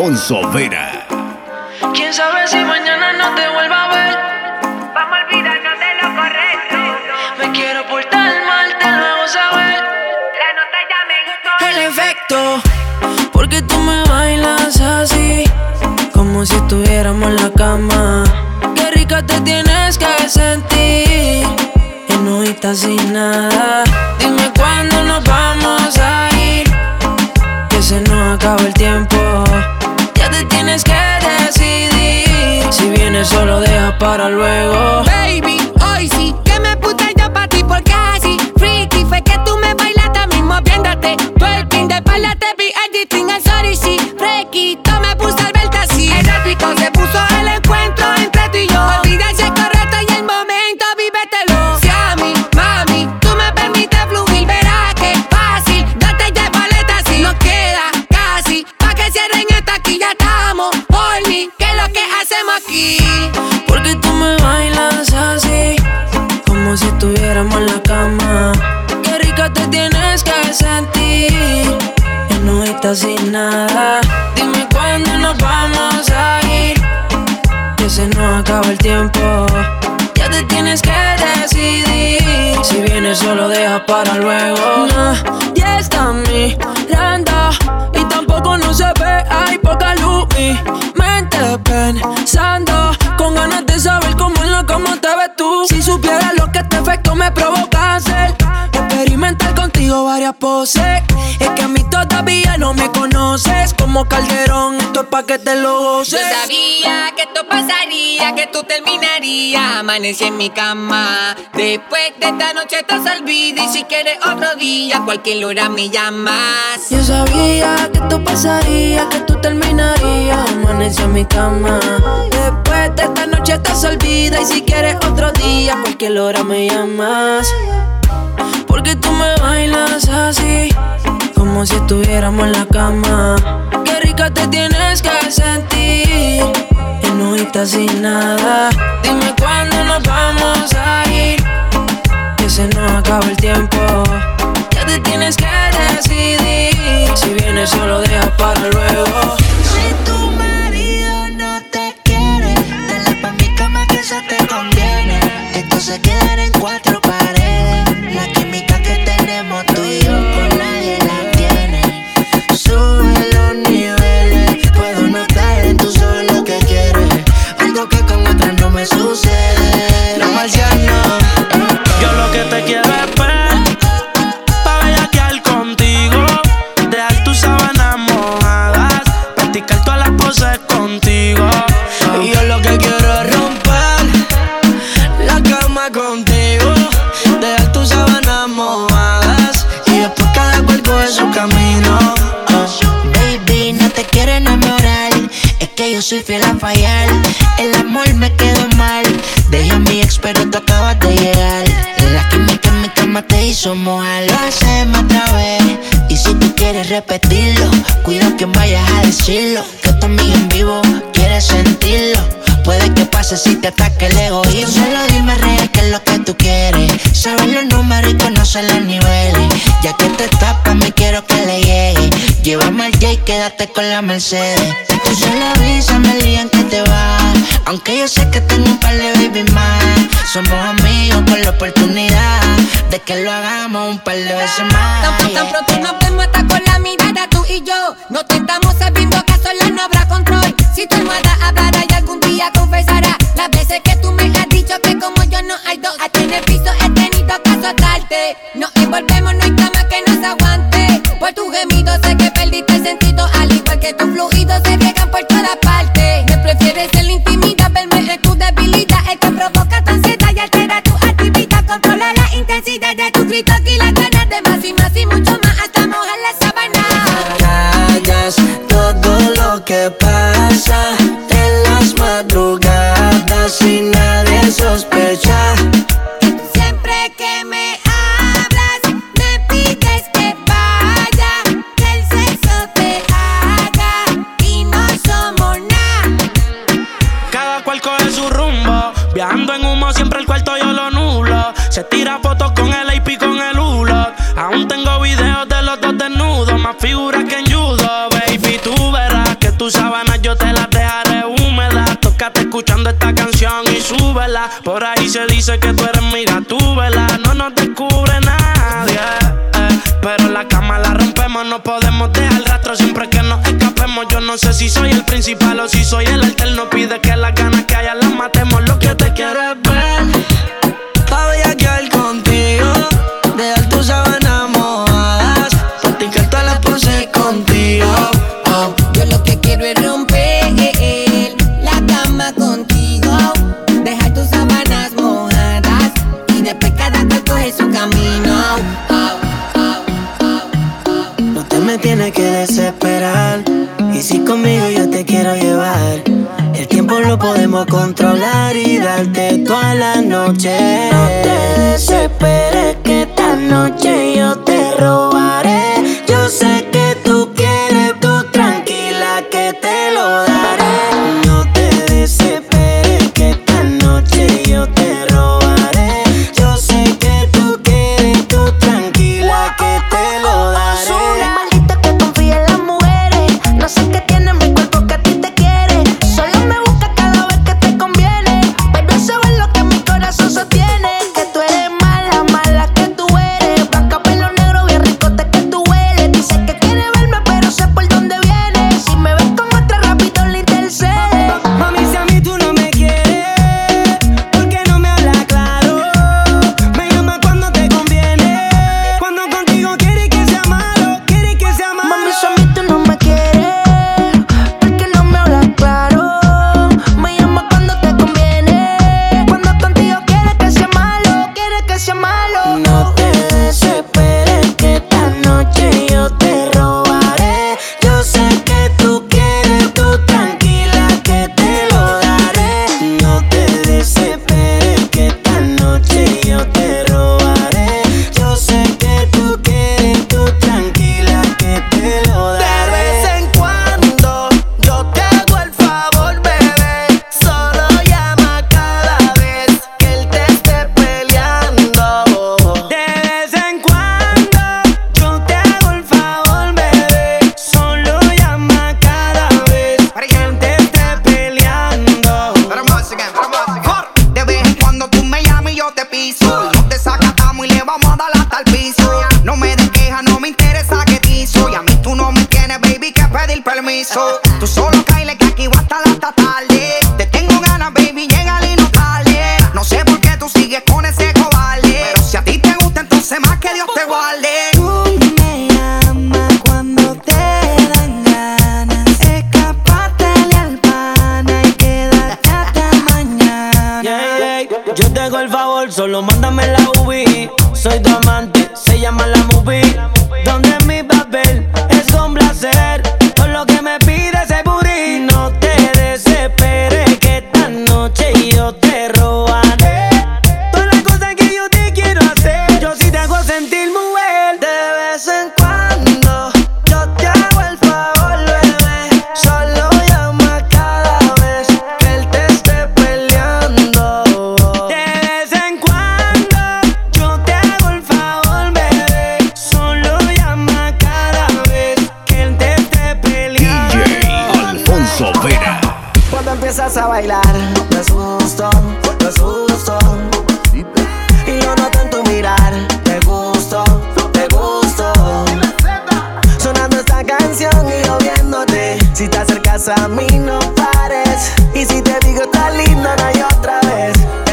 Alfonso Vera. Quién sabe si mañana no te vuelva a ver. Vamos a olvidarnos de lo correcto. Me quiero portar mal, te lo hago saber. La nota ya me gustó. El efecto, porque tú me bailas así, como si estuviéramos en la cama. Qué rica te tienes que sentir, en no sin nada. Dime cuándo nos vamos a ir, que se nos acaba el tiempo. Tienes que decidir, si vienes solo deja para luego. Baby, hoy sí si vienes solo deja para luego. Ya está mirando y tampoco no se ve, hay poca luz. Mi mente pensando, con ganas de saber cómo en la cama te ves tú. Si supieras lo que este efecto me provoca hacer, experimentar contigo varias poses. Es que a mí no me conoces, como Calderón, esto es pa' que te lo goces. Yo sabía que esto pasaría, que tú terminarías. Amanecí en mi cama. Después de esta noche estás olvida. Y si quieres otro día, cualquier hora me llamas. Yo sabía que esto pasaría, que tú terminarías. Amanecí en mi cama. Después de esta noche estás olvida. Y si quieres otro día, cualquier hora me llamas. Como si estuviéramos en la cama. Qué rica te tienes que sentir, y no sin nada. Dime cuándo nos vamos a ir, que se nos acaba el tiempo. Ya te tienes que decidir, si vienes solo deja para luego. Si tu marido no te quiere, dale pa' mi cama que eso te conviene. Esto se quedará que soy fiel a fallar. El amor me quedó mal. Dejé a mi ex, pero tú acabas de llegar. La química en mi cama te hizo mojar. Lo hacemos otra vez. Y si tú quieres repetirlo, cuida que vayas a decirlo. Que tu amiga en vivo quiere sentirlo. Puede que pase si te ataque el egoísmo. Solo dime real qué es lo que tú quieres. Saber los números y conocer los niveles. Llévame al J, quédate con la Mercedes. Tú solo avísame el día en que te vas. Aunque yo sé que tengo un par de baby más. Somos amigos con la oportunidad de que lo hagamos un par de veces más. Tan, tan pronto nos vemos hasta con la mirada tú y yo. No te estamos sabiendo que a solas no habrá control. Si tu almohada hablará y algún día confesará las veces que tú me has dicho que como yo no hay dos. A tener piso he tenido que azotarte. Nos envolvemos, no hay cama Que tus fluidos se riegan por toda parte. Me prefieres en la intimidad, verme en tu debilidad. El que provoca tu ansiedad y altera tu actividad. Controla la intensidad de tus gritos y las ganas de más y más y mucho más hasta mojar la sábana. callas todo lo que pasa Figura que en judo, baby, tú verás que tus sábanas yo te las dejaré húmedas. Tócate escuchando esta canción y súbela. Por ahí se dice que tú eres mi tú vela. No nos descubre nadie. Eh. Pero la cama la rompemos, no podemos dejar rastro siempre que nos escapemos. Yo no sé si soy el principal o si soy el alterno. Pide que las ganas que haya las matemos. Lo que te quiero es controlar y darte toda la noche. No te desesperes que esta noche yo te robaré. Yo sé que tú quieres, tú tranquila que te lo daré.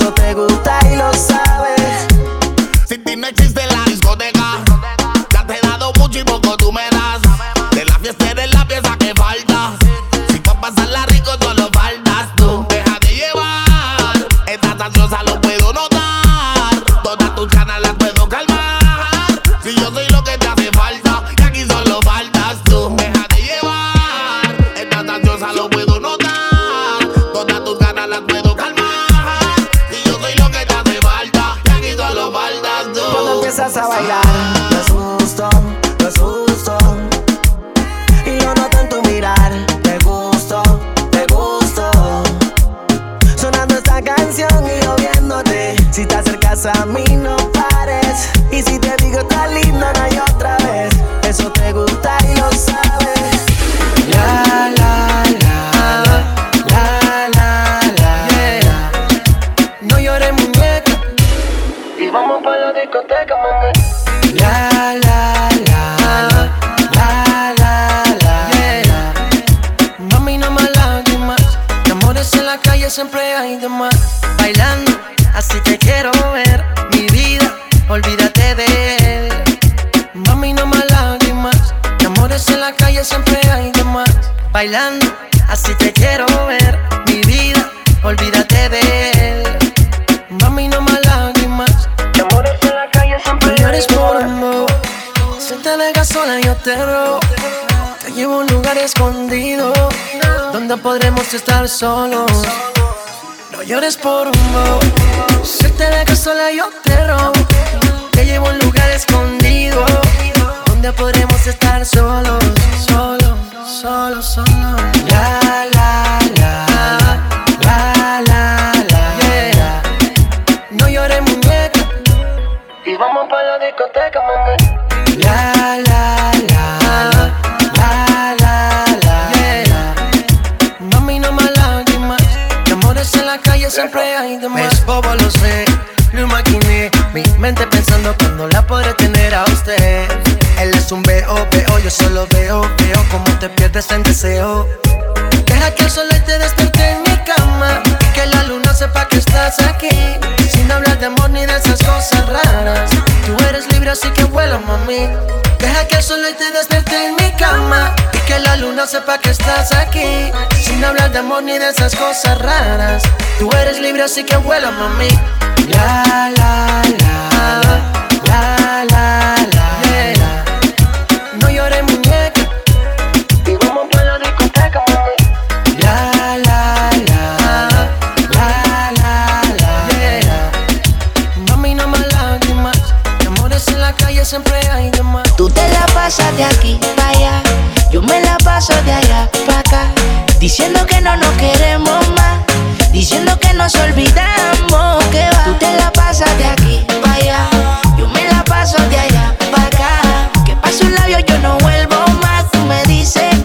eso te gusta y lo sabes. te acercas a mí no pares. Y si te digo tan linda, no hay otra vez. Eso te gusta y lo sabes. La, la, la, la, la, la, la. No llores, muñeca. Y vamos para la discoteca, mami. La, la, la. la, la, la yeah. Mami, no más lágrimas. De amores en la calle siempre hay demás. Bailando, así te quiero ver. Mi vida, olvídate de él. Mami, no más lágrimas. De amores en la calle siempre de por amor. Si te dejas sola, yo te robo. Te llevo a un lugar escondido donde podremos estar solos. No llores por un bo. Si te dejas sola, yo te robo. Te llevo a un lugar escondido donde podremos estar solos, solos, solos, solos. La, la, la, la, la, la, yeah. No llores, muñeca. Y vamos pa' la discoteca, mami. La, la, la, la, la, la, yeah. Mami, no más lágrimas. De amores en la calle siempre hay de más. Es bobo, lo sé, lo imaginé. Mi mente pensando cuando la podré tener a usted. Es un veo, veo, yo solo veo, veo como te pierdes en deseo. Deja que el sol te despierte en mi cama y que la luna sepa que estás aquí. Sin hablar de amor ni de esas cosas raras. Tú eres libre así que vuela, mami. Deja que el sol te despierte en mi cama y que la luna sepa que estás aquí. Sin hablar de amor ni de esas cosas raras. Tú eres libre así que vuela, mami. La la la la la la Tú te la pasas de aquí para allá, yo me la paso de allá para acá, diciendo que no nos queremos más, diciendo que nos olvidamos que va. Tú te la pasas de aquí para allá, yo me la paso de allá para acá, que paso un labio yo no vuelvo más. Tú me dices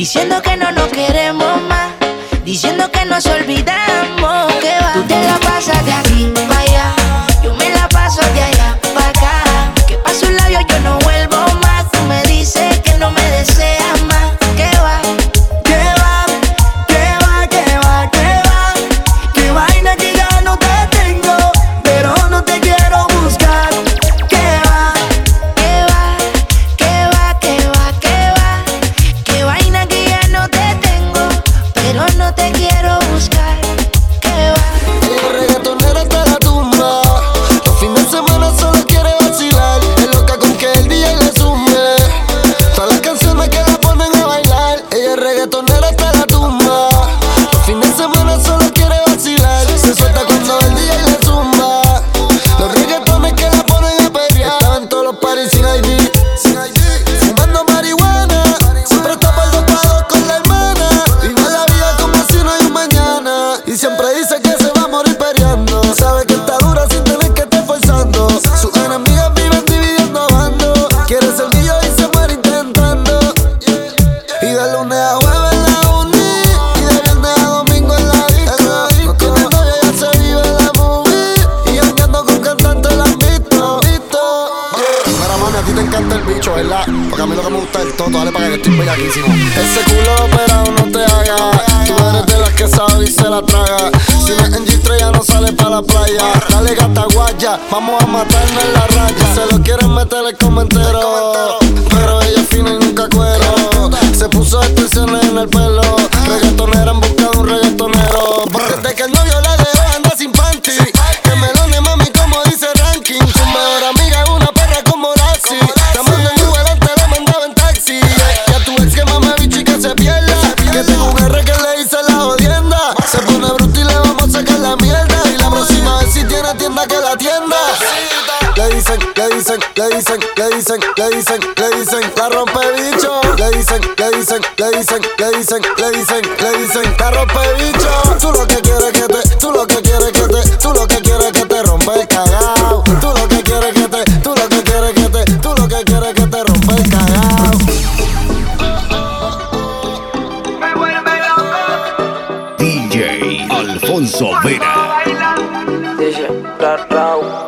diciendo que no nos queremos Porque a mí lo que me gusta es el toto, dale para que estoy bellaquísimo Ese culo operado no te haga. Tú eres de las que sabe y se la traga. Si no es en G3 ya no sale para la playa. Dale gata guaya, vamos a matarnos en la raya. Se lo quieren meter el comentero Pero ella es fina y nunca cuero. Se puso extensiones en el pelo. Reggaetonera en busca de un reggaetonero. Desde que el tienda que la tienda le dicen, le dicen, le dicen, le dicen, le dicen, le dicen, la rompe bicho. Le dicen, le dicen, le dicen, le dicen, le dicen, le dicen, la rompe bicho. Tú lo que quieres que te, tú lo que quieres que te, tú lo que quieres que te rompa el cagao. Tú lo que quieres que te, tú lo que quieres que te, tú lo que quieres que te rompa el cagao. Me vuelve loco. DJ Alfonso Vera. rau.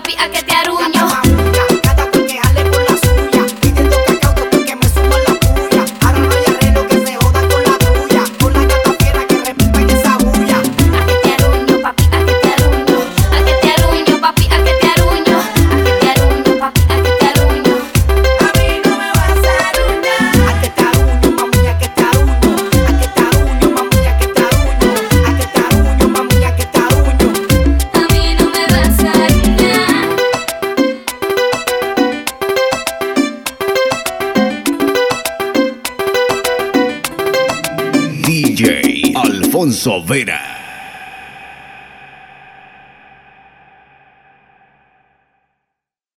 papi, a que te DJ Alfonso Vera.